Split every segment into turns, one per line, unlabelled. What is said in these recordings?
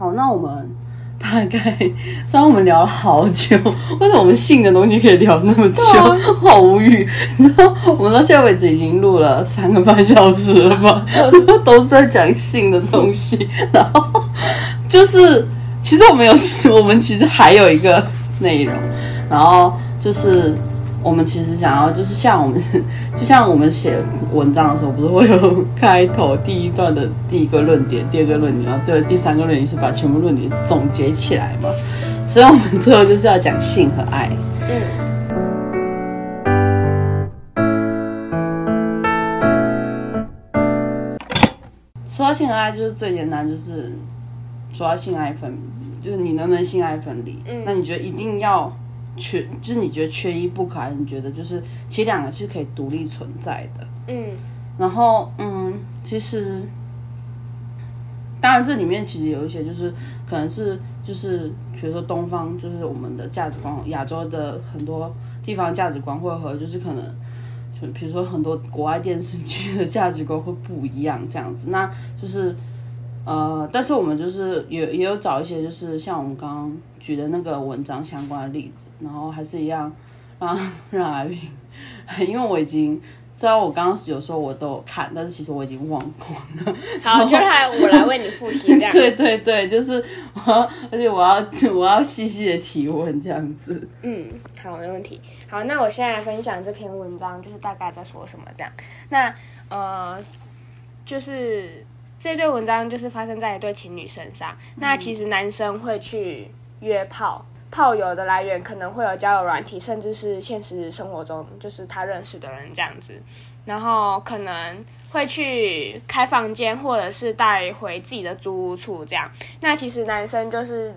好，那我们大概 虽然我们聊了好久，为什么我们性的东西可以聊那么久？好无语。你知道，我们到现在为止已经录了三个半小时了吧？都是在讲性的东西，然后就是其实我们有，我们其实还有一个内容，然后就是。我们其实想要，就是像我们，就像我们写文章的时候，不是会有开头第一段的第一个论点，第二个论点，然后最后第三个论点是把全部论点总结起来嘛？所以我们最后就是要讲性和爱。嗯。说到性和爱，就是最简单，就是说到性爱分，就是你能不能性爱分离？嗯。那你觉得一定要？缺就是你觉得缺一不可，还是你觉得就是其实两个是可以独立存在的？嗯，然后嗯，其实当然这里面其实有一些就是可能是就是比如说东方就是我们的价值观，亚洲的很多地方价值观会和就是可能就比如说很多国外电视剧的价值观会不一样这样子，那就是。呃，但是我们就是也也有找一些，就是像我们刚刚举的那个文章相关的例子，然后还是一样让 让来宾，因为我已经虽然我刚刚有时候我都有看，但是其实我已经忘光了。
好，就来我来为你复习这样。
对对对，就是我，而且我要我要细细的提问这样子。
嗯，好，没问题。好，那我现在分享这篇文章，就是大概在说什么这样。那呃，就是。这对文章就是发生在一对情侣身上。那其实男生会去约炮，炮友的来源可能会有交友软体，甚至是现实生活中就是他认识的人这样子。然后可能会去开房间，或者是带回自己的租屋处这样。那其实男生就是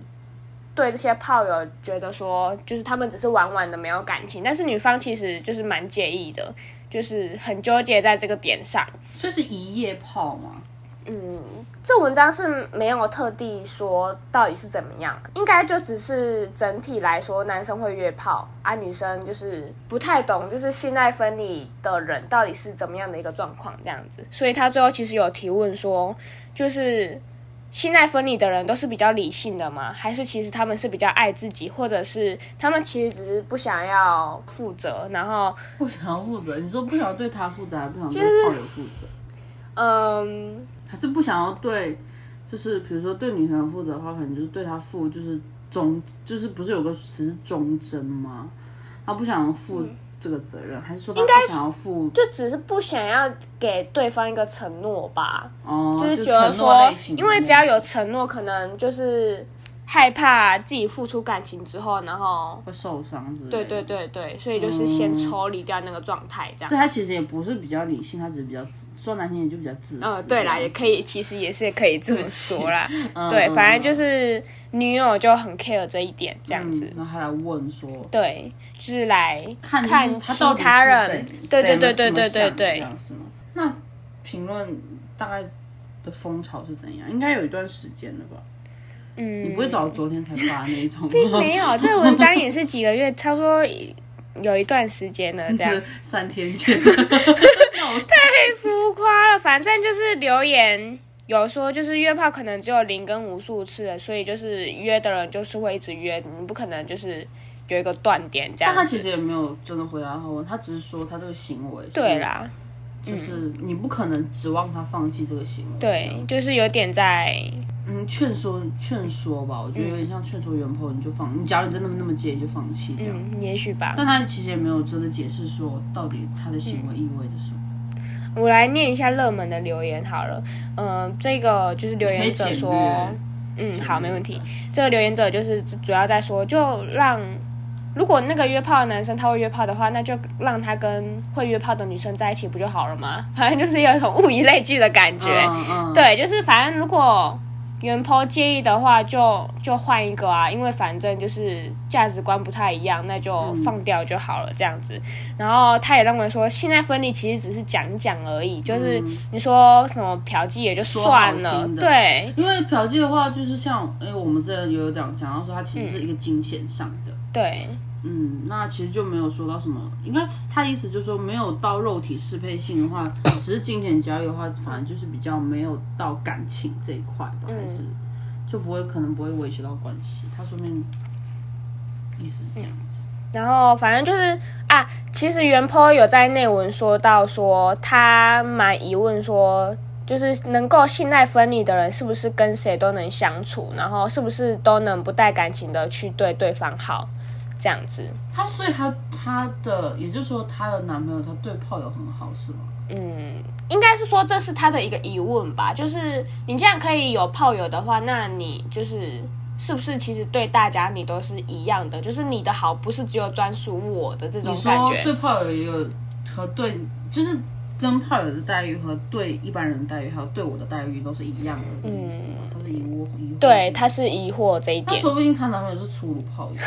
对这些炮友觉得说，就是他们只是玩玩的，没有感情。但是女方其实就是蛮介意的，就是很纠结在这个点上。
所以是一夜炮吗？
嗯，这文章是没有特地说到底是怎么样，应该就只是整体来说，男生会约炮啊，女生就是不太懂，就是性爱分离的人到底是怎么样的一个状况这样子。所以他最后其实有提问说，就是性爱分离的人都是比较理性的吗？还是其实他们是比较爱自己，或者是他们其实只是不想要负责，然后
不想要负责？你说不想要对他负责，还不想对炮友负责？嗯。还是不想要对，就是比如说对女朋友负责的话，可能就是对她负，就是忠，就是不是有个词忠贞吗？他不想负这个责任，还是说他不想要负？
就只是不想要给对方一个承诺吧？
哦，
就是觉得说，因为只要有承诺，可能就是。害怕自己付出感情之后，然后
会受伤，
对对对对，所以就是先抽离掉那个状态，这样。
所以他其实也不是比较理性，他只是比较说难听点就比较自私。
嗯，对啦，也可以，其实也是可以这么说啦。对，反正就是女友就很 care 这一点，这样子。
然后他来问说，
对，就是来
看
其他人，对对对对对对对？
那评论大概的风潮是怎样？应该有一段时间了吧？嗯，你不会找昨天才发那一种？
并没有，这个文章也是几个月，差不多有一段时间了，这样
三天前，
太浮夸了。反正就是留言有说，就是约炮可能只有零跟无数次了，所以就是约的人就是会一直约，你不可能就是有一个断点这样。
但他其实也没有真的回答他问，他只是说他这个行为
对啦，
就是你不可能指望他放弃这个行为，
对，就是有点在。
嗯，劝说劝说吧，我觉得有点像劝说原 po，你就放，你假如你真的那么介意，就放弃这样。
嗯，也许吧。
但他其实也没有真的解释说到底他的行为意味着什么。
我来念一下热门的留言好了，嗯，这个就是留言者说，嗯，好，没问题。这个留言者就是主要在说，就让如果那个约炮的男生他会约炮的话，那就让他跟会约炮的女生在一起不就好了吗？反正就是有一种物以类聚的感觉。嗯嗯。对，就是反正如果。原坡介意的话，就就换一个啊，因为反正就是价值观不太一样，那就放掉就好了，这样子。然后他也认为说，现在分离其实只是讲讲而已，就是你说什么嫖妓也就算了，对。
因为嫖妓的话，就是像哎，我们之前有讲讲到说，它其实是一个金钱上的，
对。
嗯，那其实就没有说到什么，应该是他意思就是说，没有到肉体适配性的话，只是金钱交易的话，反正就是比较没有到感情这一块吧，还是就不会可能不会威胁到关系。他说明意思是这样子。
然后反正就是啊，其实原 po 有在内文说到说他蛮疑问说，就是能够信赖分离的人是不是跟谁都能相处，然后是不是都能不带感情的去对对方好，这样子。
他所以他他的也就是说她的男朋友他对炮友很好是吗？
嗯，应该是说这是他的一个疑问吧，就是你这样可以有炮友的话，那你就是是不是其实对大家你都是一样的，就是你的好不是只有专属我的这种感觉。
说对炮友也有和对就是跟炮友的待遇和对一般人的待遇还有对我的待遇都是一样的这个意思吗？他是疑惑疑惑。
对，他是疑惑这一点。
那说不定她男朋友是粗鲁炮友，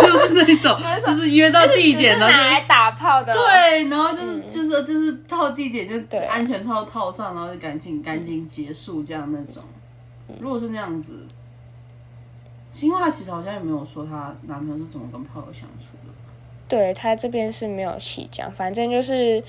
就是那种，就是约到地点
只是
然后就
拿来打炮的。
对，然后就是、就是就是到地点就
对
安全套套上，然后就赶紧赶紧结束这样那种。如果是那样子，新华其实好像也没有说她男朋友是怎么跟炮友相处的。
对他这边是没有细讲，反正就是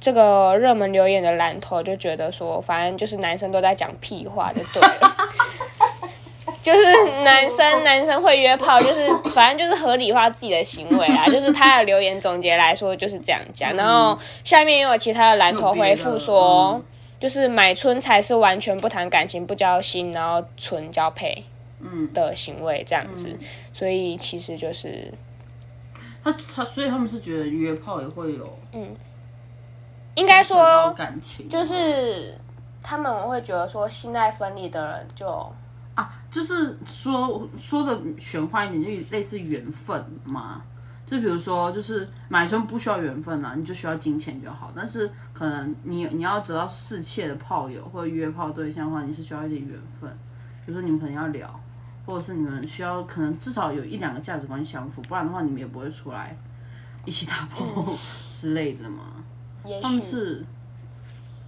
这个热门留言的蓝头就觉得说，反正就是男生都在讲屁话就对了。就是男生男生会约炮，就是反正就是合理化自己的行为啊。就是他的留言总结来说就是这样讲，然后下面又有其他的蓝头回复说，
嗯
就是买春才是完全不谈感情、不交心，然后纯交配
嗯，
的行为这样子。所以其实就是
他他所以他们是觉得约炮也会有
应该说，
感情，
就是他们会觉得说，信赖分离的人就
啊，就是说说的玄幻一点，就类似缘分嘛。就比如说，就是买春不需要缘分啊，你就需要金钱就好。但是可能你你要得到侍妾的炮友或者约炮对象的话，你是需要一点缘分。比如说你们可能要聊，或者是你们需要可能至少有一两个价值观相符，不然的话你们也不会出来一起打炮 之类的嘛。
也
他们
许
是，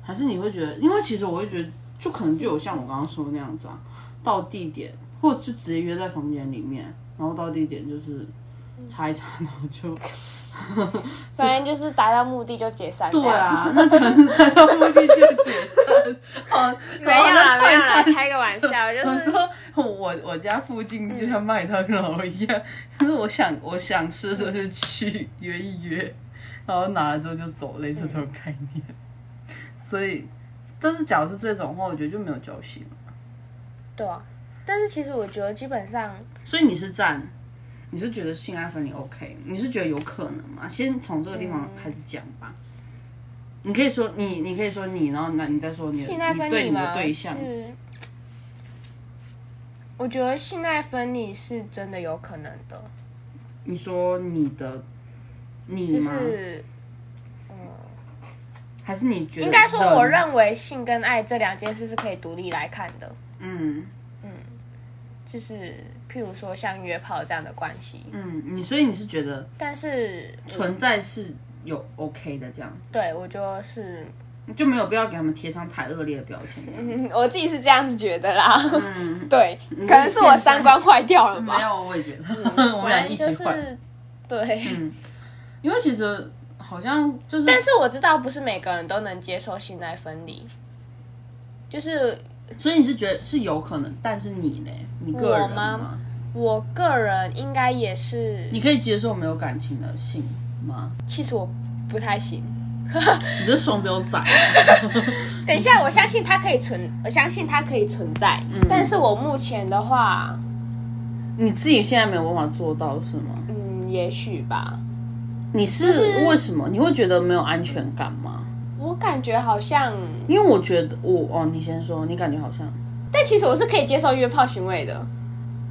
还是你会觉得，因为其实我会觉得，就可能就有像我刚刚说的那样子啊，到地点或者就直接约在房间里面，然后到地点就是擦一擦，然后就
反正就是达到目的就解散。
对，啊，那真的是达到目的就解散。好，
没有啦，没有啦，开个玩笑，就是
我说我我家附近就像麦当劳一样，就是我想我想吃的时候就去约一约，然后拿了之后就走，类似这种概念。所以，但是假如是这种的话，我觉得就没有交心了。
对啊。但是其实我觉得基本上，
所以你是站，你是觉得性爱分离 OK？你是觉得有可能吗？先从这个地方开始讲吧。你可以说你，你可以说你，然后那你再说你的，对你的对象。
是，我觉得性爱分离是真的有可能的，
你说你的，你
就
吗？
是
还是你觉得？
应该说，我认为性跟爱这两件事是可以独立来看的。
嗯嗯
就是譬如说像约炮这样的关系，
嗯，你所以你是觉得
但是
存在是有 OK 的这样，
对我就是、
就没有必要给他们贴上太恶劣的标签。
嗯 我自己是这样子觉得啦。
嗯，
对，可能是我三观坏掉了吧。
没有，我也觉得，我们俩一起
就是
换。
对，
因为其实好像就是，
但是我知道不是每个人都能接受性爱分离，就是
所以你是觉得是有可能，但是你呢？你个人
我吗我个人应该也是，
你可以接受没有感情的性吗？
其实我不太行。
你这双标仔，
等一下，我相信它可以存，我相信它可以存在，但是我目前的话，
你自己现在没有办法做到是吗？
嗯，也许吧。
你是为什么？你会觉得没有安全感吗？
我感觉好像，
因为我觉得我哦，你先说，你感觉好像
但其实我是可以接受约炮行为的。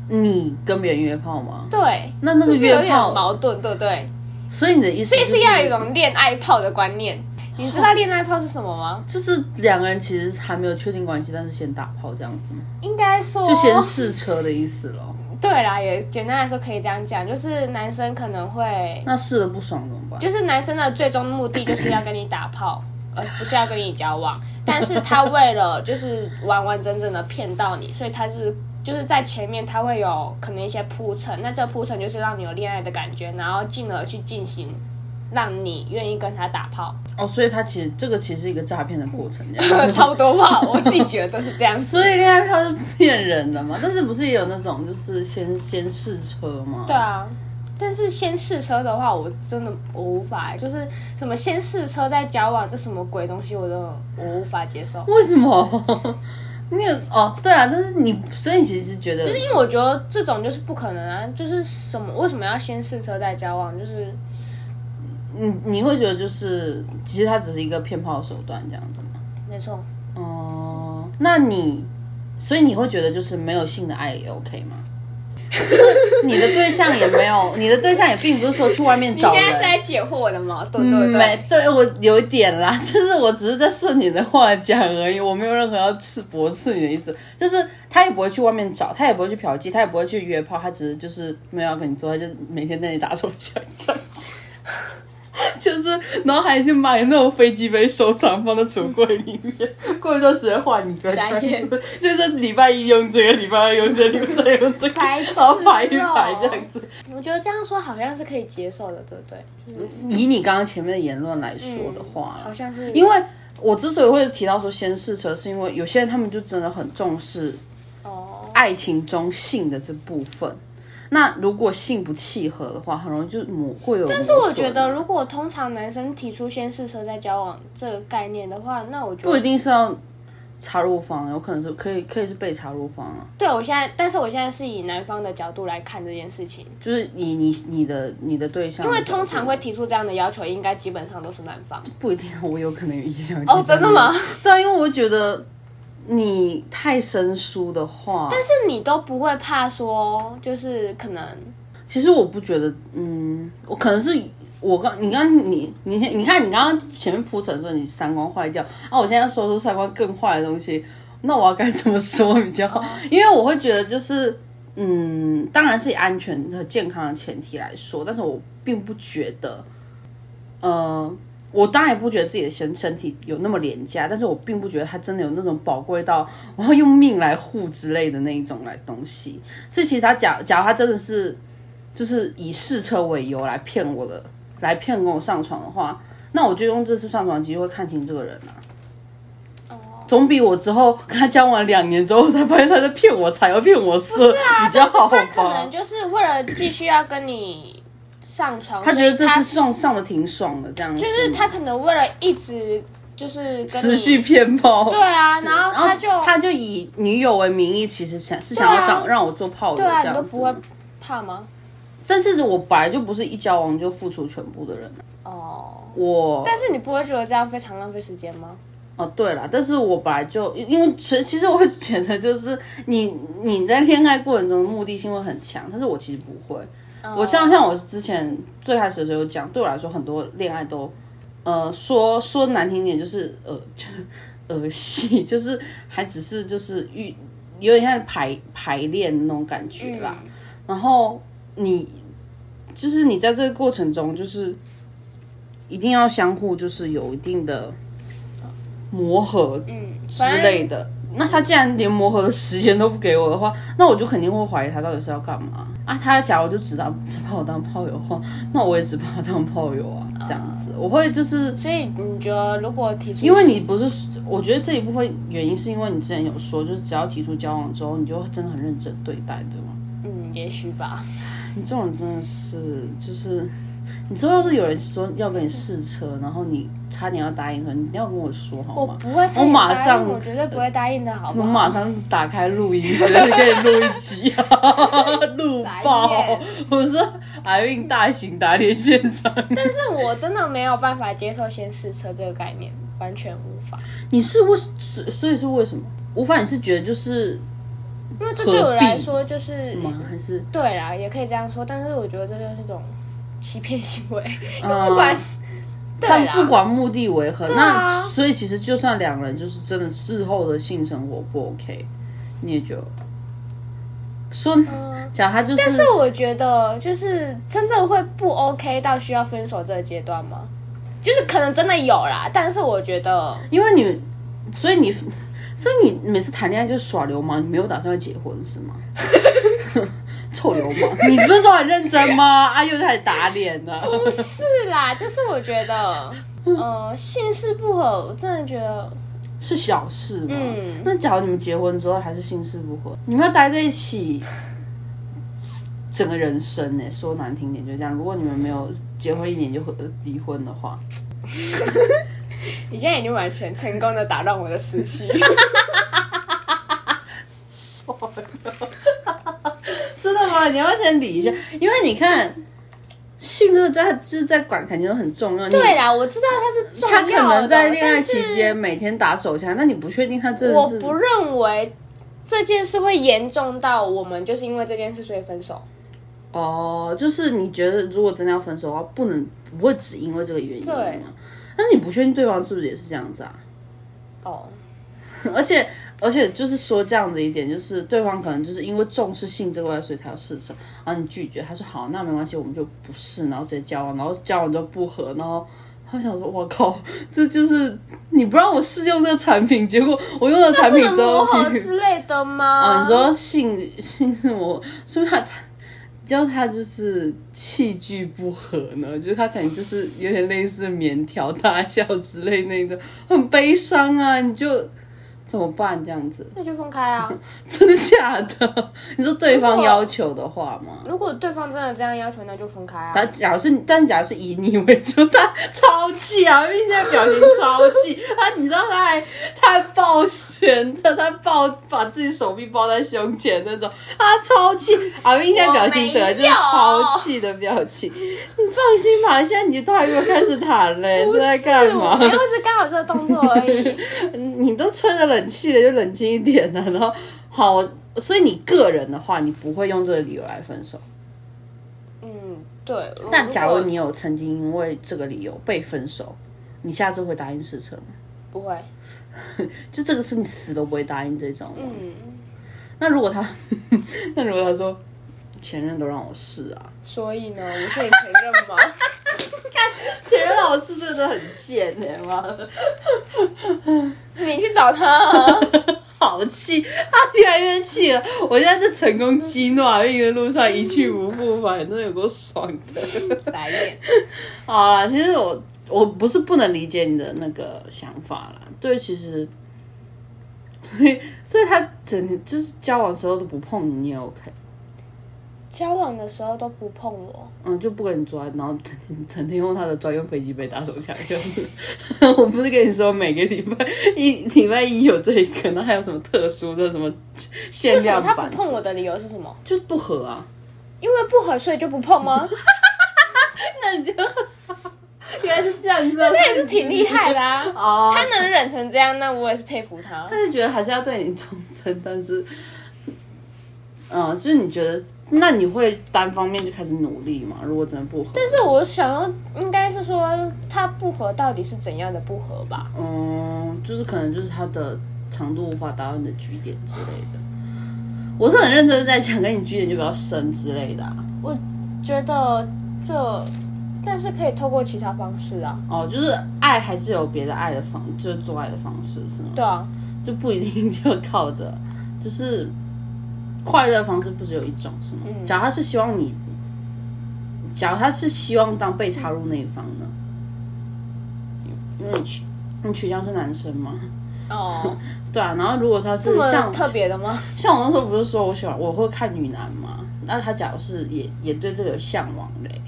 你跟别人约炮吗？
对，
那那个
约炮是有点
约炮
矛盾，对不对？
所以你的意思
所以
是
要有一种恋爱炮的观念。你知道恋爱炮是什么吗？
就是两个人其实还没有确定关系，但是先打炮这样子吗？
应该说，
就先试车的意思咯。
对啦，也简单来说可以这样讲，就是男生可能会，
那试了不爽怎么办？
就是男生的最终目的就是要跟你打炮，而不是要跟你交往。但是他为了就是完完整整的骗到你，所以他是就是在前面他会有可能一些铺陈，那这个铺陈就是让你有恋爱的感觉，然后进而去进行让你愿意跟他打炮，
哦，所以他其实这个其实是一个诈骗的过程，这样。
差不多吧，我自己觉得都是这样。
所以恋爱票是骗人的嘛？但是不是也有那种就是先先试车吗？
对啊，但是先试车的话，我真的我无法，就是什么先试车再交往，这什么鬼东西，我都我无法接受。
为什么？你有哦，对啊，但是你所以你其实觉得，
就是因为我觉得这种就是不可能啊，就是什么为什么要先试车再交往？就是
你你会觉得就是其实它只是一个骗炮的手段这样子吗？
没错，
哦、那你所以你会觉得就是没有性的爱也 OK 吗？就是你的对象也没有，你的对象也并不是说去外面找你。
现在是在解惑我的矛盾，对不
嗯，没
对？
对我有一点啦，就是我只是在顺你的话讲而已，我没有任何要刺驳斥你的意思。就是他也不会去外面找，他也不会去嫖妓，他也不会去约炮，他只是就是没有要跟你做，他就每天在那里打手枪这样子。就是，然后还去买那种飞机杯收藏放在橱柜里面，过一段时间换一个，就是礼拜一用这个，礼拜二用这个，礼拜三用这个，然后排一
哦
排这样子。
我觉得这样说好像是可以接受的，对不对？就是
以你刚刚前面的言论来说的话，
好像是
因为我之所以会提到说先试车，是因为有些人他们就真的很重视
哦，
爱情中性的这部分。那如果性不契合的话，很容易就磨会有。但
但是我觉得，如果通常男生提出先试车再交往这个概念的话，那我觉得
不一定是要插入方，有可能是可以可以是被插入方啊，
对我现在，但是我现在是以男方的角度来看这件事情，
就是以你你的你的对象的，
因为通常会提出这样的要求，应该基本上都是男方。
不一定，我有可能有意向
哦，真的吗？？
对啊，因为我觉得你太生疏的话，
但是你都不会怕说，就是可能
其实我不觉得，嗯，我可能是我刚你刚你你你看你刚刚前面铺陈说你三观坏掉啊，我现在说出三观更坏的东西，那我要该怎么说比较好？因为我会觉得就是，嗯，当然是以安全和健康的前提来说，但是我并不觉得，呃。我当然也不觉得自己的身身体有那么廉价，但是我并不觉得它真的有那种宝贵到我要用命来护之类的那一种来东西。所以其实他假假如他真的是就是以试车为由来骗我的，来骗跟我上床的话，那我就用这次上床机会看清这个人啊。总比我之后跟他交往两年之后才发现他在骗我财，要骗我色、比较好
他可能？就是为了继续要跟你上床，
他觉得这次上上的挺爽的，这样子
就是他可能为了一直就是
持续偏炮。
对啊，然后他就
他就以女友为名义，其实想是想要当、让我做炮友这样子。
你都不会怕吗？
但是我本来就不是一交往就付出全部的人啊
哦，
我
但是你不会觉得这样非常浪费时间吗？
哦，对了，但是我本来就因为其其实我会觉得，就是你你在恋爱过程中的目的性会很强，但是我其实不会。我像像我之前最开始的时候讲，对我来说很多恋爱都，呃，说说难听点就是呃 就是儿戏，就是还只是就是遇有点像排排练那种感觉啦。然后你就是你在这个过程中，就是一定要相互就是有一定的磨合
嗯，
之类的。那他既然连磨合的时间都不给我的话，那我就肯定会怀疑他到底是要干嘛啊？他假如就只当只把我当炮友的话，那我也只把他当炮友啊，这样子。我会就是
所以你觉得如果提出，
因为你不是，我觉得这一部分原因是因为你之前有说，就是只要提出交往之后，你就真的很认真对待，对吗？
嗯，也许吧，
你这种真的是，就是你知道，要是有人说要跟你试车，然后你差点要答应他，你一定要跟我说好吗？
我不会差
我
点答应
马上
我绝对不会答应的，好吗
我
好？
马上打开录音，直接给你录一集，录爆！我说海运大型打脸现场，
但是我真的没有办法接受先试车这个概念，完全无法，
你是为所所以是为什么？无法，你是觉得就是
因为这对我来说就是
吗？还是
对啦，也可以这样说，但是我觉得这就是一种欺骗行为，
呃
不管。对
他
们，
不管目的为何，
啊
那所以其实就算两人就是真的事后的性生活不 OK，你也就说讲他就是，
但是我觉得，就是真的会不 OK 到需要分手这个阶段吗？就是可能真的有啦，但是我觉得，
因为你，所以你，所以你每次谈恋爱就耍流氓，你没有打算要结婚是吗？臭流氓！你不是说很认真吗？啊，又开始打脸了。
不是啦，就是我觉得，呃，姓氏不合，我真的觉得
是小事嘛。嗯，那假如你们结婚之后还是姓氏不合，你们要待在一起，整个人生呢？说难听点就这样。如果你们没有结婚一年就离婚的话，
你现在已经完全成功的打乱我的思绪。
真的吗？你要先理一下，因为你看，性这个在就是在管肯定都很重要。
对啦，我知道他是重要
的。他可能在恋爱期间每天打手枪，那你不确定他真的
是？我不认为这件事会严重到我们就是因为这件事所以分手。
哦，就是你觉得如果真的要分手的话，不能不会只因为这个原因对。那你不确定对方是不是也是这样子啊？哦，而且。而且就是说这样子一点，就是对方可能就是因为重视性这块，所以才有事情，然后你拒绝，他说好，那没关系，我们就不试，然后直接交往，然后交往就不合，然后他想说，我靠，这就是你不让我试用这个产品，结果我用了产品之后，
之类的吗？
啊，你说性性什么？是不是他，教他就是器具不合呢？就是他可能就是有点类似棉条大小之类那种，很悲伤啊，你就。怎么办？这样子，
那就分开啊！
真的假的？你说对方要求的话吗？
如果对方真的这样要求，那就分开啊！
他假如是，但假如是以你为主，他超气啊！因为现在表情超气，他你知道他还他还抱拳的，他抱把自己手臂抱在胸前那种，他超气！阿斌现在表情整个就是超气的表情。你放心吧，现在你他又开始谈嘞，是在干嘛？
因为是刚好这个动作而已。
你都吹了冷。冷气了就冷静一点呢，然后好，所以你个人的话，你不会用这个理由来分手。
嗯，对。
但假如你有曾经因为这个理由被分手，你下次会答应试车吗？
不会。
就这个是你死都不会答应这种。嗯。那如果他，那如果他说前任都让我试啊，
所以呢，我是你前任吗？
看前任老师真的很贱哎妈的。
你去找他，
好气，他越来越气了。我现在在成功激怒阿运的路上一去不复返，真的有够爽的。
傻眼。
好了，其实我我不是不能理解你的那个想法了。对，其实，所以所以他整就是交往时候都不碰你，你也 OK。
交往的时候都不碰我，
嗯，就不跟你抓，然后整天整天用他的专用飞机杯打手枪，就是。我不是跟你说每个礼拜一礼拜一有这一个，那还有什么特殊的什么限量版？
他不碰我的理由是什么？
就是不合啊。
因为不合，所以就不碰吗？
那你就 原来是这样子，
那他也是挺厉害的啊。哦，他能忍成这样，那我也是佩服他。
他是觉得还是要对你忠诚，但是，嗯，就是你觉得。那你会单方面就开始努力吗？如果真的不合，
但是我想要应该是说他不合到底是怎样的不合吧？
嗯，就是可能就是他的长度无法达到你的局点之类的。我是很认真在讲，跟你局点就比较深之类的。
我觉得这，但是可以透过其他方式啊。
哦，就是爱还是有别的爱的方，就是做爱的方式是吗？
对啊，
就不一定就靠着，就是。快乐方式不只有一种，是吗？假如他是希望你，假如他是希望当被插入那一方呢？因为你取你取向是男生吗？哦，对啊。然后如果他是像
特别的吗？
像我那时候不是说我喜欢我会看女男吗？那他假如是也也对这个有向往嘞，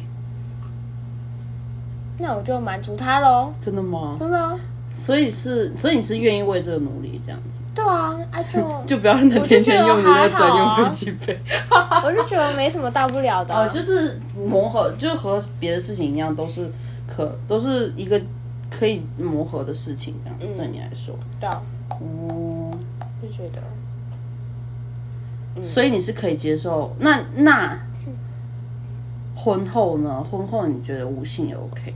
那我就满足他喽。
真的吗？
真的。
所以是，所以你是愿意为这个努力这样子？
对啊，啊 就
就不要让他天天用你的专用飞机杯。
我就觉得没什么大不了的。
哦，就是磨合，就和别的事情一样，都是可都是一个可以磨合的事情，这样对你来说。
对啊。嗯，就觉得。
所以你是可以接受那那婚后呢？婚后你觉得无性也 OK？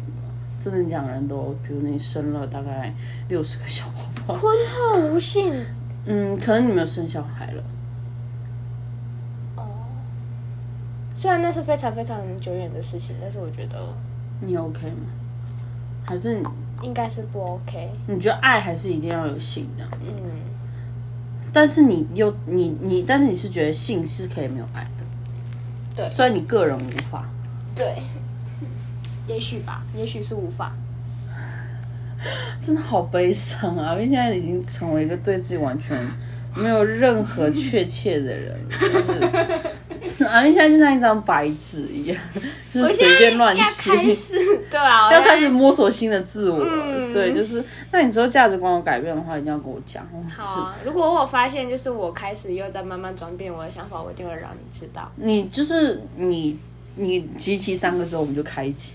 真的两人都，比如你生了大概六十个小宝宝，
婚后无性，
嗯，可能你没有生小孩了。哦，
虽然那是非常非常久远的事情，但是我觉得
你 OK 吗？还是
应该是不 OK？
你觉得爱还是一定要有性的？嗯，但是你又你你，但是你是觉得性是可以没有爱的？
对
虽然你个人无法，
对，也许吧，也许是无法。
真的好悲伤啊！因为现在已经成为一个对自己完全没有任何确切的人了，就是 阿明现在就像一张白纸一样，就是随便乱
要
写。
开始，对啊，
要开始摸索新的自我，
嗯
对，就是那你之后价值观有改变的话，一定要跟我讲。
好啊。如果我有发现，就是我开始又在慢慢转变我的想法，我一定会让你知道。
你就是你，你集齐三个之后，我们就开机。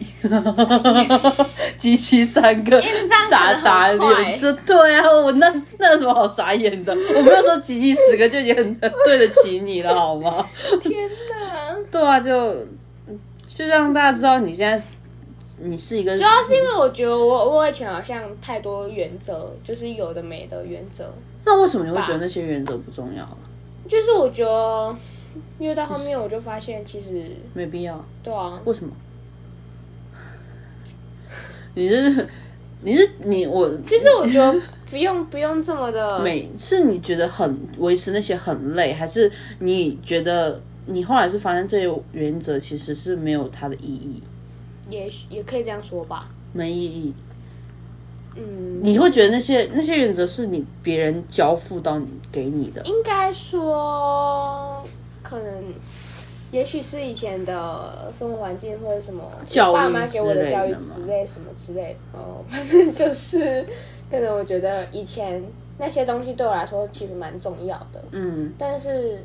集齐三个
因为这样可能
打脸，这对啊，我那那有什么好傻眼的？我没有说集齐十个就已经很很对得起你了，好吗？
天哪！
对啊，就就让大家知道你现在你是一个
主要是因为我觉得我我以前好像太多原则，就是有的没的原则，
那为什么你会觉得那些原则不重要？
就是我觉得越到后面我就发现其实
没必要。
对啊，
为什么？你是你是你我
其实我觉得不用不用这么的
每是你觉得很维持那些很累，还是你觉得你后来是发现这些原则其实是没有它的意义，
也许也可以这样说吧。
没意义？
嗯，
你会觉得那些那些原则是你别人交付到你给你的，
应该说可能。也许是以前的生活环境或者什么
教育
我爸妈给我的教育之类什么之类的哦，反正就是可能我觉得以前那些东西对我来说其实蛮重要的，
嗯，
但是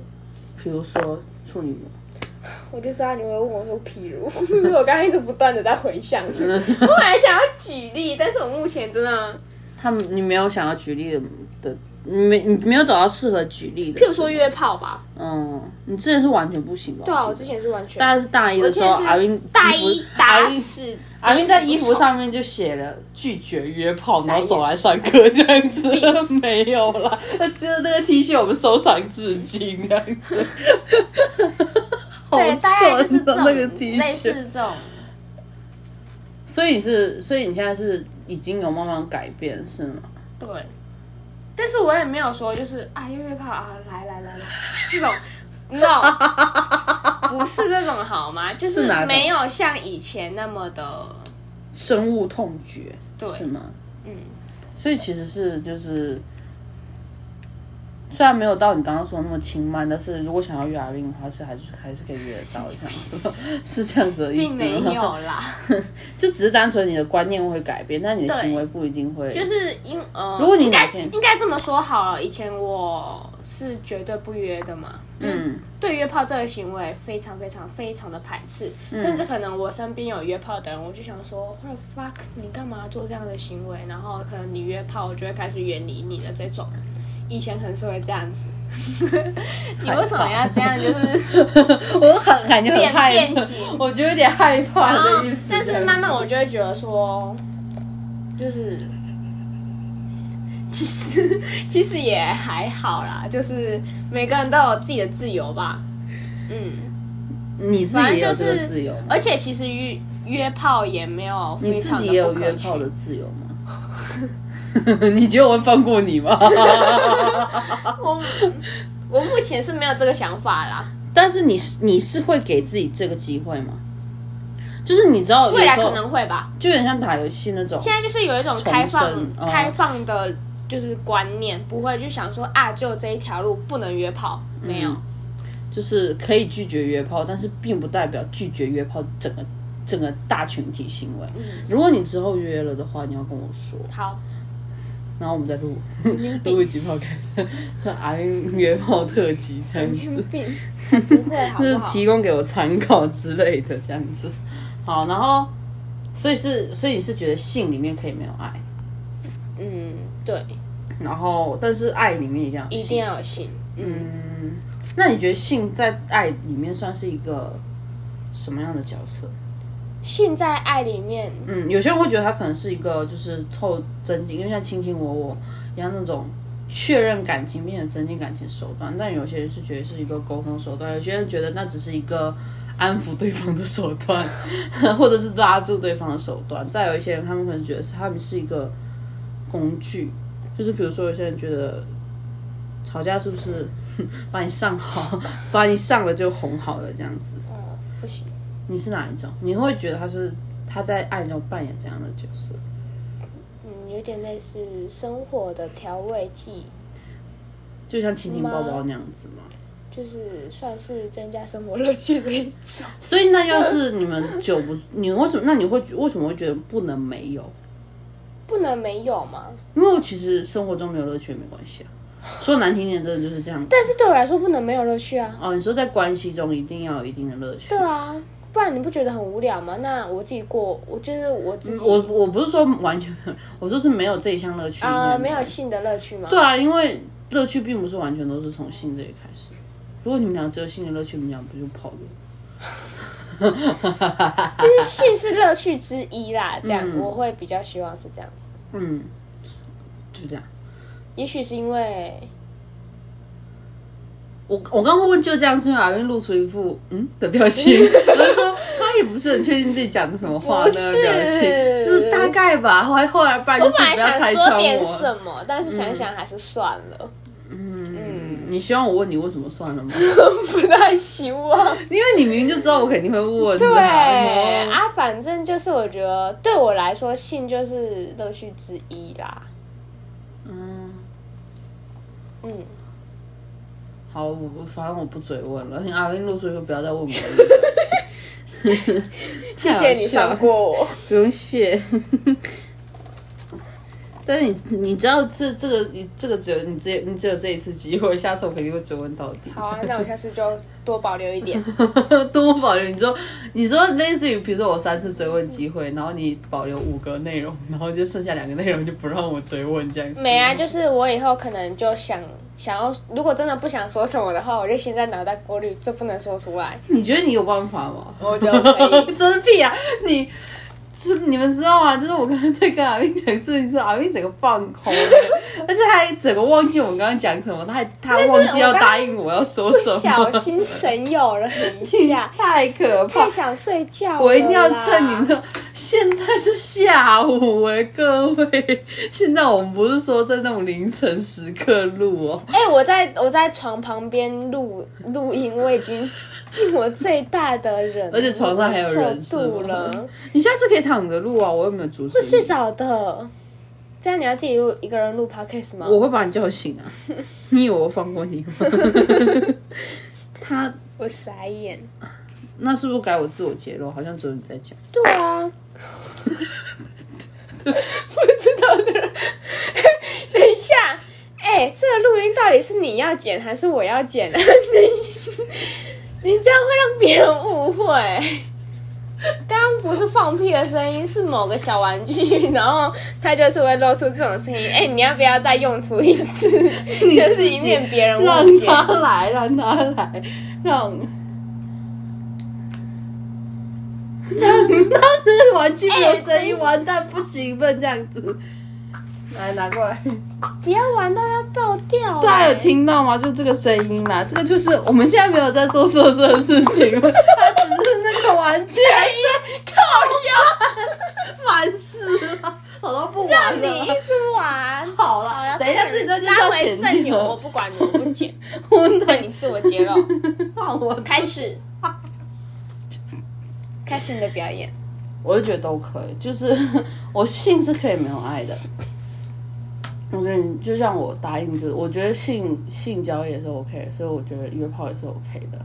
比如说处女膜，
我就知道你会问我说，譬如，我刚刚一直不断的在回想，我本来想要举例，但是我目前真的，
他们你没有想要举例的的，你没你没有找到适合举例的，
譬如说约炮吧，
嗯，你之前是完全不行吧？
对啊，
我
之前是完全
大概是大一的时候，阿云
大一打
服阿云
死，
阿云在衣服上面就写了拒绝约炮，然后走来上课这样子，没有啦，那这那个 T 恤我们收藏至今这样子，好
对，大概就是
蠢的
这种
那个 T 恤
类似。这种，
所以是，所以你现在是已经有慢慢改变是吗？
对。但是我也没有说就是啊约约炮啊来来来来这种，no，不是这种好吗？就是
是哪种
没有像以前那么的，
深恶痛绝，
对
是吗？
嗯，
所以其实是就是，虽然没有到你刚刚说的那么轻慢，但是如果想要约阿运的话，是还是还是可以约得到这样子，是这样子的意思
并没
吗？
有啦。
就只是单纯你的观念会改变，但你的
对
行为不一定会。
就是因呃，
如果你
应该应该这么说好了，以前我是绝对不约的嘛，就对约炮这个行为非常非常非常的排斥，
嗯
甚至可能我身边有约炮的人，我就想说，what the fuck，你干嘛做这样的行为？然后可能你约炮，我就会开始远离你的这种。以前可能是会这样子，你为什么要这样？就是
我很感觉很
变
害怕，我觉得有点害怕的意思。
但是慢慢我就会觉得说，就是其实 其实也还好啦，就是每个人都有自己的自由吧。嗯，
你自己也有这个自由吗？
而且其实约约炮也没有
你
非常的
自己也有约炮的自由吗？你觉得我会放过你吗？
我我目前是没有这个想法啦，
但是你是你是会给自己这个机会吗？就是你知道，
未来可能会吧。
就有点像打游戏那种，
现在就是有一种开放、开放的，就是观念，不会就想说啊，就这一条路不能约炮，没有。
嗯就是可以拒绝约炮，但是并不代表拒绝约炮整个整个大群体行为。
嗯
如果你之后约了的话，你要跟我说，
好，
然后我们再录 录一集 podcast，阿云约炮特辑
神
子
经。病，才不会好
就是？提供给我参考之类的这样子。好，然后所以是所以你是觉得性里面可以没有爱，
嗯，对，
然后但是爱里面一定要有性
一定要有性。嗯，
嗯，那你觉得性在爱里面算是一个什么样的角色？
性在爱里面，
嗯，有些人会觉得他可能是一个就是凑增进，因为像卿卿我我一样那种确认感情并且增进感情手段，但有些人是觉得是一个沟通手段，有些人觉得那只是一个安抚对方的手段，或者是拉住对方的手段。再有一些人，他们可能觉得是他们是一个工具，就是比如说有些人觉得吵架是不是 把你上好，把你上了就哄好了这样子。
嗯，不行。
你是哪一种？你会觉得他是他在爱中扮演怎样的角色？
嗯，有点类似生活的调味剂，
就像亲亲抱抱那样子吗？
就是算是增加生活乐趣的一种。
所以那要是你们久不，你为什么？那你会为什么会觉得不能没有？
不能没有吗？
因为其实生活中没有乐趣也没关系啊。说难听点，真的就是这样。
但是对我来说，不能没有乐趣啊。
哦，你说在关系中一定要有一定的乐趣。
对啊，不然你不觉得很无聊吗？那我自己过，我就是我自己。
我我不是说完全我说是没有这一项乐趣
啊，没有性的乐趣吗？
对啊，因为乐趣并不是完全都是从性这里开始。如果你们俩只有性的乐趣，你们俩不就跑
路？就是性是乐趣之一啦，这样我会比较希望是这样子。
嗯，就这样。
也许是因为，
我我刚刚问就这样，是因为阿斌露出一副嗯的表情，我就说他也不是很确定自己讲的什么话，那个表情就是大概吧。后来后来不然就是不要猜
测我什么，但是想想还是算了。
嗯嗯，你希望我问你为什么算了吗？
不太希望，
因为你明明就知道我肯定会问。
对啊，反正就是我觉得对我来说，性就是乐趣之一啦。嗯。
嗯，好，我反正我不追问了。阿斌露出以后不要再问我了。
谢谢你放过我，
不用谢。但是你你知道这这个你这个只有你只你只有这一次机会，下次我肯定会追问到底。
好啊，那我下次就多保留一点，
多保留。你说你说类似于比如说我三次追问机会，然后你保留五个内容，然后就剩下两个内容就不让我追问这样子。
没啊，就是我以后可能就想想要，如果真的不想说什么的话，我就先在脑袋过滤，这不能说出来。
你觉得你有办法吗？
我觉得可以，
真屁啊你。是你们知道吗？就是我刚刚在跟阿斌讲事情，说阿斌整个放空，而且还整个忘记我们刚刚讲什么，他还他忘记要答应我要说什么，
小心神游了一下，
太可怕，
太想睡觉，
我一定要趁你们。现在是下午哎，各位，现在我们不是说在那种凌晨时刻录哦，
哎，我在我在床旁边录录音，我已经尽我最大的忍，
而且床上还有人
数了，
你下次可以躺着录啊，我又没有阻止，
会睡着的。这样你要自己录一个人录 podcast 吗？
我会把你叫醒啊，你以为我放过你吗？他，
我傻眼。
那是不是改我自我揭露？好像只有你在讲。
对啊。不知道的，等一下，哎，这个录音到底是你要剪还是我要剪？你你这样会让别人误会。刚刚不是放屁的声音，是某个小玩具，然后它就是会露出这种声音。哎，你要不要再用出一次？就是以免别人
让他来，让他来，让。那那这玩具没有声音，完蛋，不行，不能这样子。来，拿过来。
不要玩到要爆掉。
大家有听到吗？就这个声音啦，这个就是我们现在没有在做色色的事情，它只是那个玩具。
靠腰，
烦死了，我都不玩了。
你一直玩。
好了，等一下自己再
拉回正题，我不管你，我不剪。我等你自我揭露。
好，我
开始。开心的表演，
我就觉得都可以。就是 我性是可以没有爱的，我觉得你就像我答应就是，我觉得性性交也是 OK，所以我觉得约炮也是 OK 的。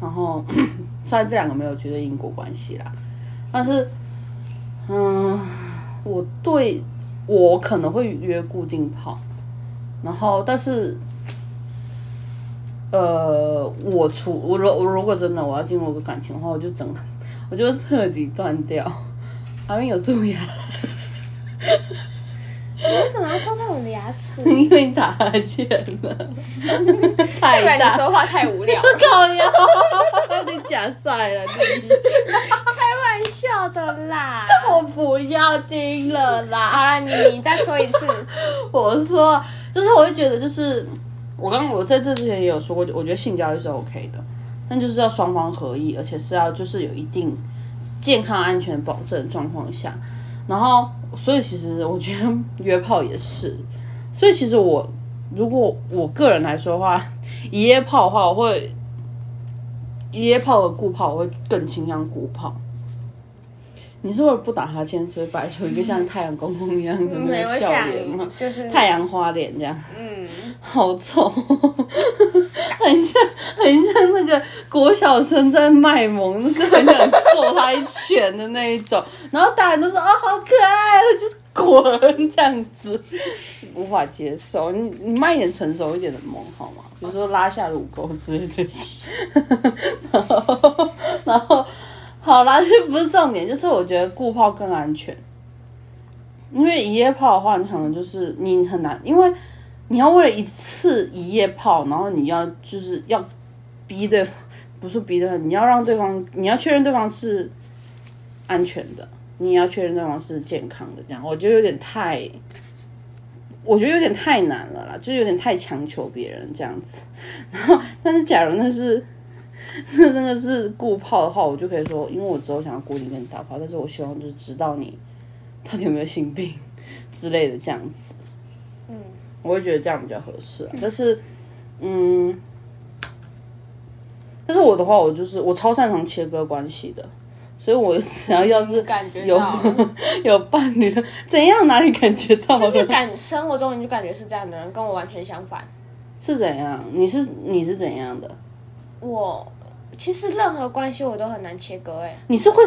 然后 虽然这两个没有绝对因果关系啦，但是嗯，我对我可能会约固定炮，然后但是呃，我除我如我如果真的我要进入个感情的话，我就整。我就彻底断掉，旁边有蛀牙。
你为什么要偷看我的牙齿？
因为你打欠了。
太然你说话太无聊。
靠呀！你假赛了你。
开玩笑的啦。
我不要听了啦。
好了，你你再说一次。
我说，就是我会觉得，就是我刚刚我在这之前也有说过，我觉得性教育是 OK 的。那就是要双方合意，而且是要就是有一定健康安全保证状况下，然后所以其实我觉得 约炮也是，所以其实我如果我个人来说的话，一夜炮的话，我会一夜炮和固炮，我会更倾向固炮。你是为了不打哈欠，所以摆出一个像太阳公公一样的那个笑脸吗？
就是
太阳花脸这样，
嗯，
好丑，很像很像那个国小生在卖萌，那个很想揍他一拳的那一种。然后大人都说哦好可爱，我就滚这样子，就无法接受。你你卖一点成熟一点的萌好吗？比如说拉下乳沟之类的。然后然后好啦，这不是重点，就是我觉得固泡更安全。因为一夜泡的话，你可能就是你很难，因为你要为了一次一夜泡，然后你要就是要逼对方，不是逼对方，你要让对方，你要确认对方是安全的，你也要确认对方是健康的，这样我觉得有点太，我觉得有点太难了啦，就有点太强求别人这样子。然后，但是假如那是 那真的是固炮的话，我就可以说，因为我只有想要固定跟你打炮，但是我希望就是知道你到底有没有性病之类的这样子。
嗯，
我会觉得这样比较合适啊。但是，嗯，但是我的话，我就是我超擅长切割关系的，所以我只要要是
感觉
有，有伴侣的，怎样哪里感觉到
就是？感生活中你就感觉是这样的人，跟我完全相反。
是怎样？你是你是怎样的？
我其实任何关系我都很难切割，哎，
你是会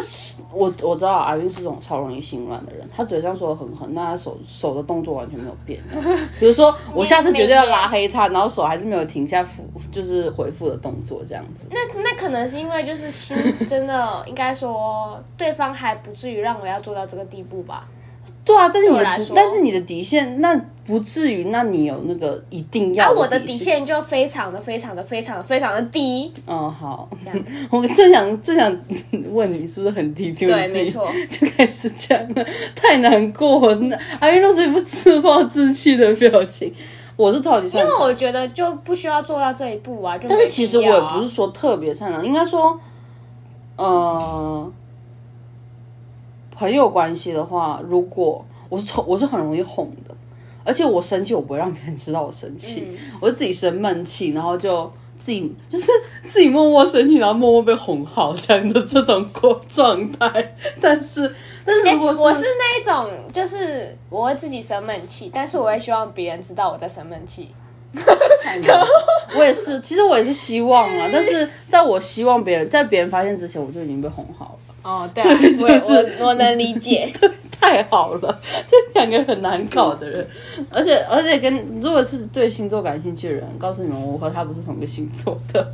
我我知道阿云是这种超容易心软的人，他嘴上说的很狠，那他手手的动作完全没有变。比如说，我下次绝对要拉黑他，然后手还是没有停下复就是回复的动作，这样子。
那那可能是因为就是心真的应该说对方还不至于让我要做到这个地步吧。
对啊，但是你但是你的底线那不至于，那你有那个一定要
啊，我的
底
底。线就非常的非常的非常的非常的低。
嗯，好，我正想正想问你是不是很低，就
对，没错。
就开始讲了，太难过了。阿云露出一副自暴自弃的表情。我是超级擅长，
因为我觉得就不需要做到这一步啊。就
但是其实我也不
是
是说特别擅长，应该说，呃，朋友关系的话，如果我是超我是很容易哄的，而且我生气我不会让别人知道我生气，我就自己生闷气，然后就自己 就是自己默默生气，然后默默被哄好这样的这种过状态。但是 但是如果
我是那一种，就是我会自己生闷气，但是我会希望别人知道我在生闷气。
我也是，其实我也是希望啊，但是在我希望别人在别人发现之前，我就已经被哄好了。
哦，对、啊，我我我能理解。
太好了，就两个很难搞的人，而且而且跟如果是对星座感兴趣的人，告诉你们，我和他不是同一个星座的。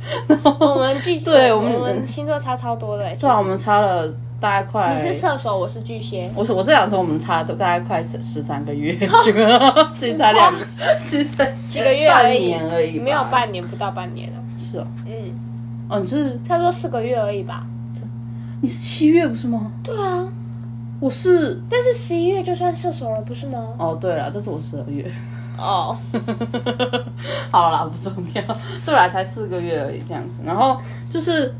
我们巨
对我们
我们星座差超多的欸。
对啊，我们差了大概快，
你是射手，我是巨蟹。
我我这两时候我们差都大概快十十三个月，其实差两个，其实才
几个月而
半
已，
年而已，
没有半年，不到半年了。
是哦，
嗯，
哦，你是
差不多四个月而已吧。
你是七月不是吗？
对啊，
我是
但是十一月就算射手了，不是吗？
哦，对了，但是我十二月。
哦，
好啦，不重要。对啦，才四个月而已，这样子。然后就是，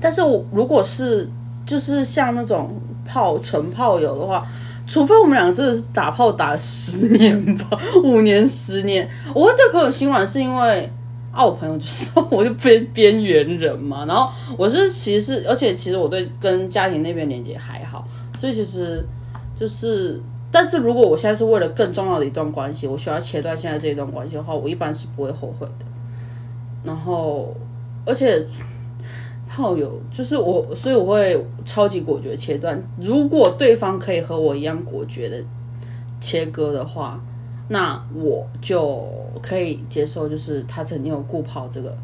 但是我如果是就是像那种炮纯炮友的话，除非我们两个真的是打炮打了十年吧，五年十年，我会对朋友心软，是因为啊，我朋友就是 我就边边缘人嘛。然后我是其实，而且其实我对跟家庭那边连接还好，所以其实就是。但是如果我现在是为了更重要的一段关系，我需要切断现在这一段关系的话，我一般是不会后悔的。然后，而且炮友就是我，所以我会超级果决切断。如果对方可以和我一样果决的切割的话，那我就可以接受，就是他曾经有顾炮这个，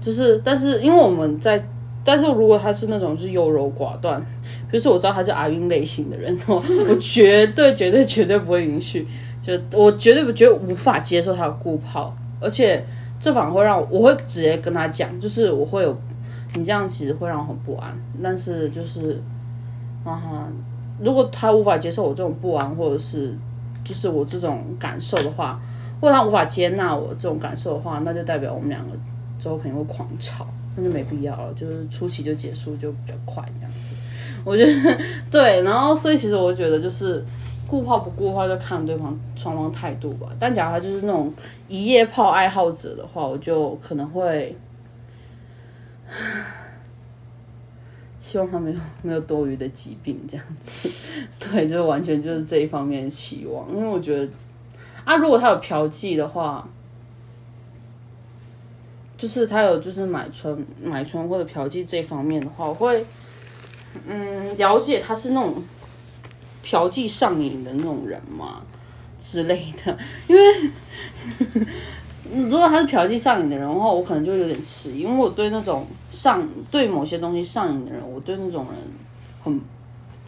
就是但是因为我们在。但是如果他是那种就是优柔寡断，比如说我知道他是阿晕类型的人，我我绝对绝对绝对不会允许，就我绝对觉得无法接受他的顾炮，而且这反而会让我会直接跟他讲，就是我会有你这样其实会让我很不安，但是就是啊如果他无法接受我这种不安，或者是就是我这种感受的话，或者他无法接纳我这种感受的话，那就代表我们两个之后肯定会狂吵。那就没必要了，就是初期就结束就比较快这样子。我觉得对，然后所以其实我觉得就是顾泡不顾泡就看对方双方态度吧。但假如他就是那种一夜泡爱好者的话，我就可能会希望他没有没有多余的疾病这样子。对，就完全就是这一方面的期望，因为我觉得啊，如果他有嫖妓的话。就是他有就是买春买春或者嫖妓这方面的话，我会嗯了解他是那种嫖妓上瘾的那种人嘛之类的。因为如果他是嫖妓上瘾的人的话，我可能就有点迟疑，因为我对那种上对某些东西上瘾的人，我对那种人很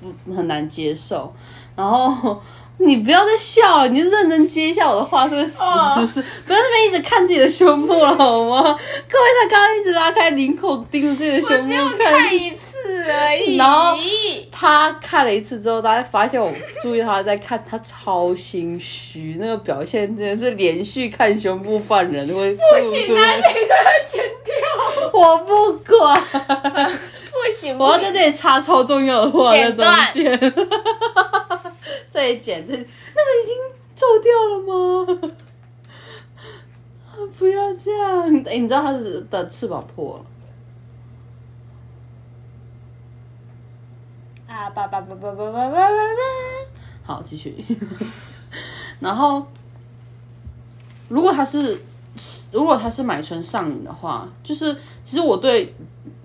不很难接受，然后。你不要再笑了，你就认真接一下我的话，这个死是不是？不要那边一直看自己的胸部了，好吗？各位，他刚刚一直拉开领口盯着自己的胸部
看一次而已。
然后他看了一次之后，大家发现我注意他在看，他超心虚，那个表现真的是连续看胸部犯人会
不行啊！你的剪掉，
我不管，
不行，
我要在这里插超重要的话在中间。这一剪，这那个已经皱掉了吗？不要这样！哎，你知道它的翅膀破了。
啊！叭叭叭叭叭叭叭叭叭！
好，继续。然后，如果他是如果他是买春上瘾的话，就是其实我对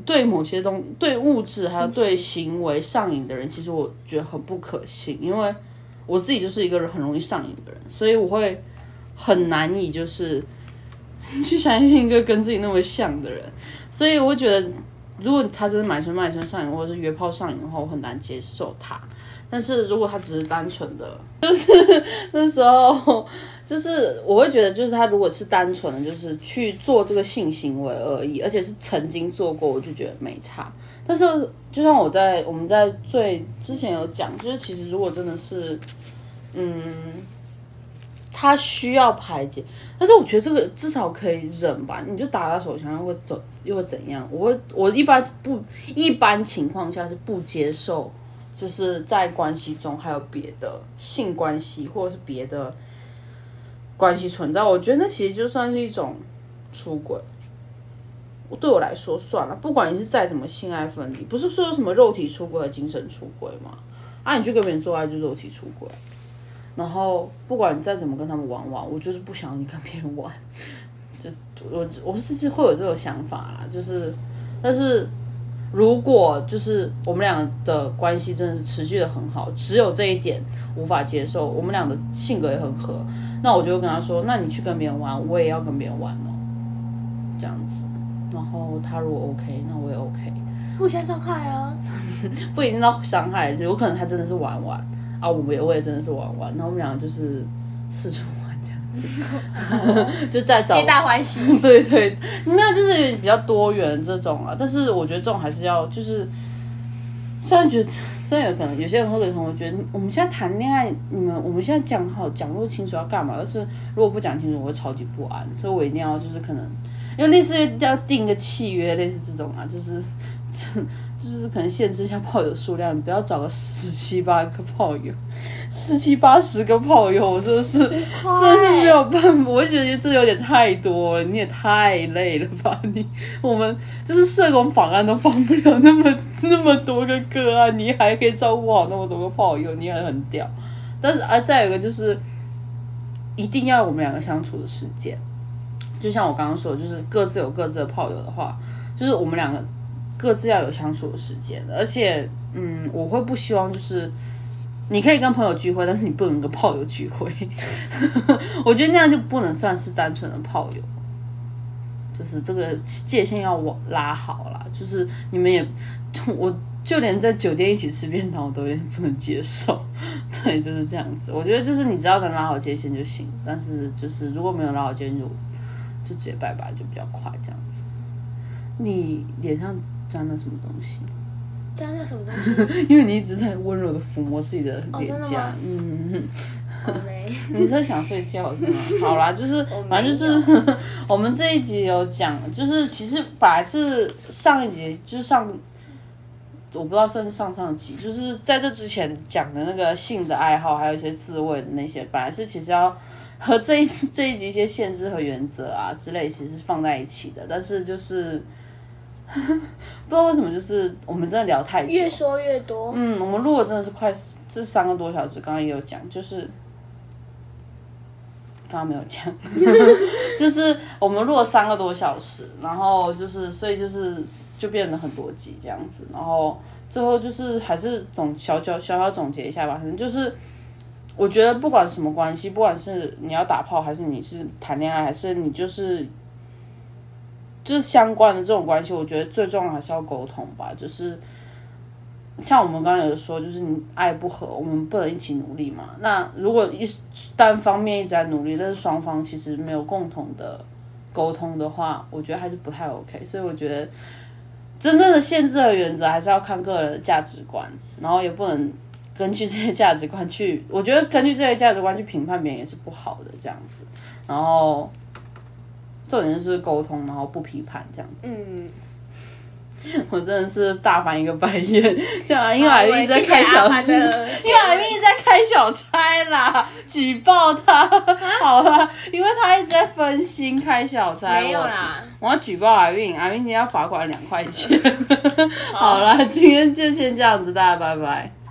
对某些东对物质还有对行为上瘾的人，其实我觉得很不可信，因为。我自己就是一个很容易上瘾的人，所以我会很难以就是 去相信一个跟自己那么像的人，所以我会觉得，如果他真的买春卖春上瘾，或者是约炮上瘾的话，我很难接受他。但是如果他只是单纯的，就是 那时候，就是我会觉得，就是他如果是单纯的，就是去做这个性行为而已，而且是曾经做过，我就觉得没差。但是就像我在我们在最之前有讲，就是其实如果真的是，嗯，他需要排解，但是我觉得这个至少可以忍吧。你就打打手枪又会怎又会怎样？我会我一般不一般情况下是不接受。就是在关系中还有别的性关系或者是别的关系存在，我觉得那其实就算是一种出轨。我对我来说算了，不管你是再怎么性爱分离，不是说什么肉体出轨和精神出轨吗？啊，你去跟别人做爱就肉体出轨，然后不管你再怎么跟他们玩玩，我就是不想你跟别人玩。就我我是会有这种想法啦，就是，但是。如果就是我们俩的关系真的是持续的很好，只有这一点无法接受，我们俩的性格也很合，那我就跟他说：“那你去跟别人玩，我也要跟别人玩哦。”这样子，然后他如果 OK，那我也 OK，
互相伤害啊，
不一定到伤害，有可能他真的是玩玩啊，我也我也真的是玩玩，那我们两个就是四处。就在找
皆大欢喜，
对 对，没有就是比较多元这种啊。但是我觉得这种还是要就是，虽然觉得虽然有可能有些人会可能会觉得我们现在谈恋爱，你们我们现在讲好讲不清楚要干嘛，但是如果不讲清楚，我会超级不安。所以我一定要就是可能，因为类似要定个契约，类似这种啊，就是这。就是可能限制一下炮友数量，你不要找个十七八个炮友，十七八十个炮友，我真的是真的是没有办法，我觉得这有点太多了，你也太累了吧？你我们就是社工访案都放不了那么那么多个个案，你还可以照顾好那么多个炮友，你也很屌。但是啊，再有一个就是一定要我们两个相处的时间，就像我刚刚说，就是各自有各自的炮友的话，就是我们两个。各自要有相处的时间，而且，嗯，我会不希望就是你可以跟朋友聚会，但是你不能跟炮友聚会。我觉得那样就不能算是单纯的炮友，就是这个界限要我拉好了。就是你们也，我就连在酒店一起吃便当，我都有点不能接受。对，就是这样子。我觉得就是你只要能拉好界限就行，但是就是如果没有拉好界限，就就直接拜拜，就比较快这样子。你脸上。沾了什么东西？
沾了什么东
西？因为你一直在温柔的抚摸自己的脸颊。嗯，
没。
你是想睡觉是吗？好啦，就是反正就是我们这一集有讲，就是其实本来是上一集就是上我不知道算是上上集，就是在这之前讲的那个性的爱好，还有一些自慰的那些，本来是其实要和这一次这一集一些限制和原则啊之类，其实是放在一起的，但是就是 不知道为什么，就是我们真的聊太久，
越说越多。
嗯，我们录了真的是快这三个多小时，刚刚也有讲，就是刚刚没有讲，就是我们录了三个多小时，然后就是所以就是就变得很多集这样子，然后最后就是还是总小小小小总结一下吧，反正就是我觉得不管什么关系，不管是你要打炮，还是你是谈恋爱，还是你就是。就是相关的这种关系，我觉得最重要还是要沟通吧。就是像我们刚刚有说，就是你爱不合，我们不能一起努力嘛。那如果一单方面一直在努力，但是双方其实没有共同的沟通的话，我觉得还是不太 OK。所以我觉得真正的限制和原则还是要看个人的价值观，然后也不能根据这些价值观去，我觉得根据这些价值观去评判别人也是不好的这样子。然后。重点就是沟通，然后不批判这样子。
嗯，
我真的是大翻一个白眼，像因为海蜜在开小差，因为海蜜在开小差啦，举报他好了，因为他一直在分心开小差。
没有啦，
我要举报阿运，阿运今天要罚款两块钱。好 了，今天就先这样子，大家拜拜。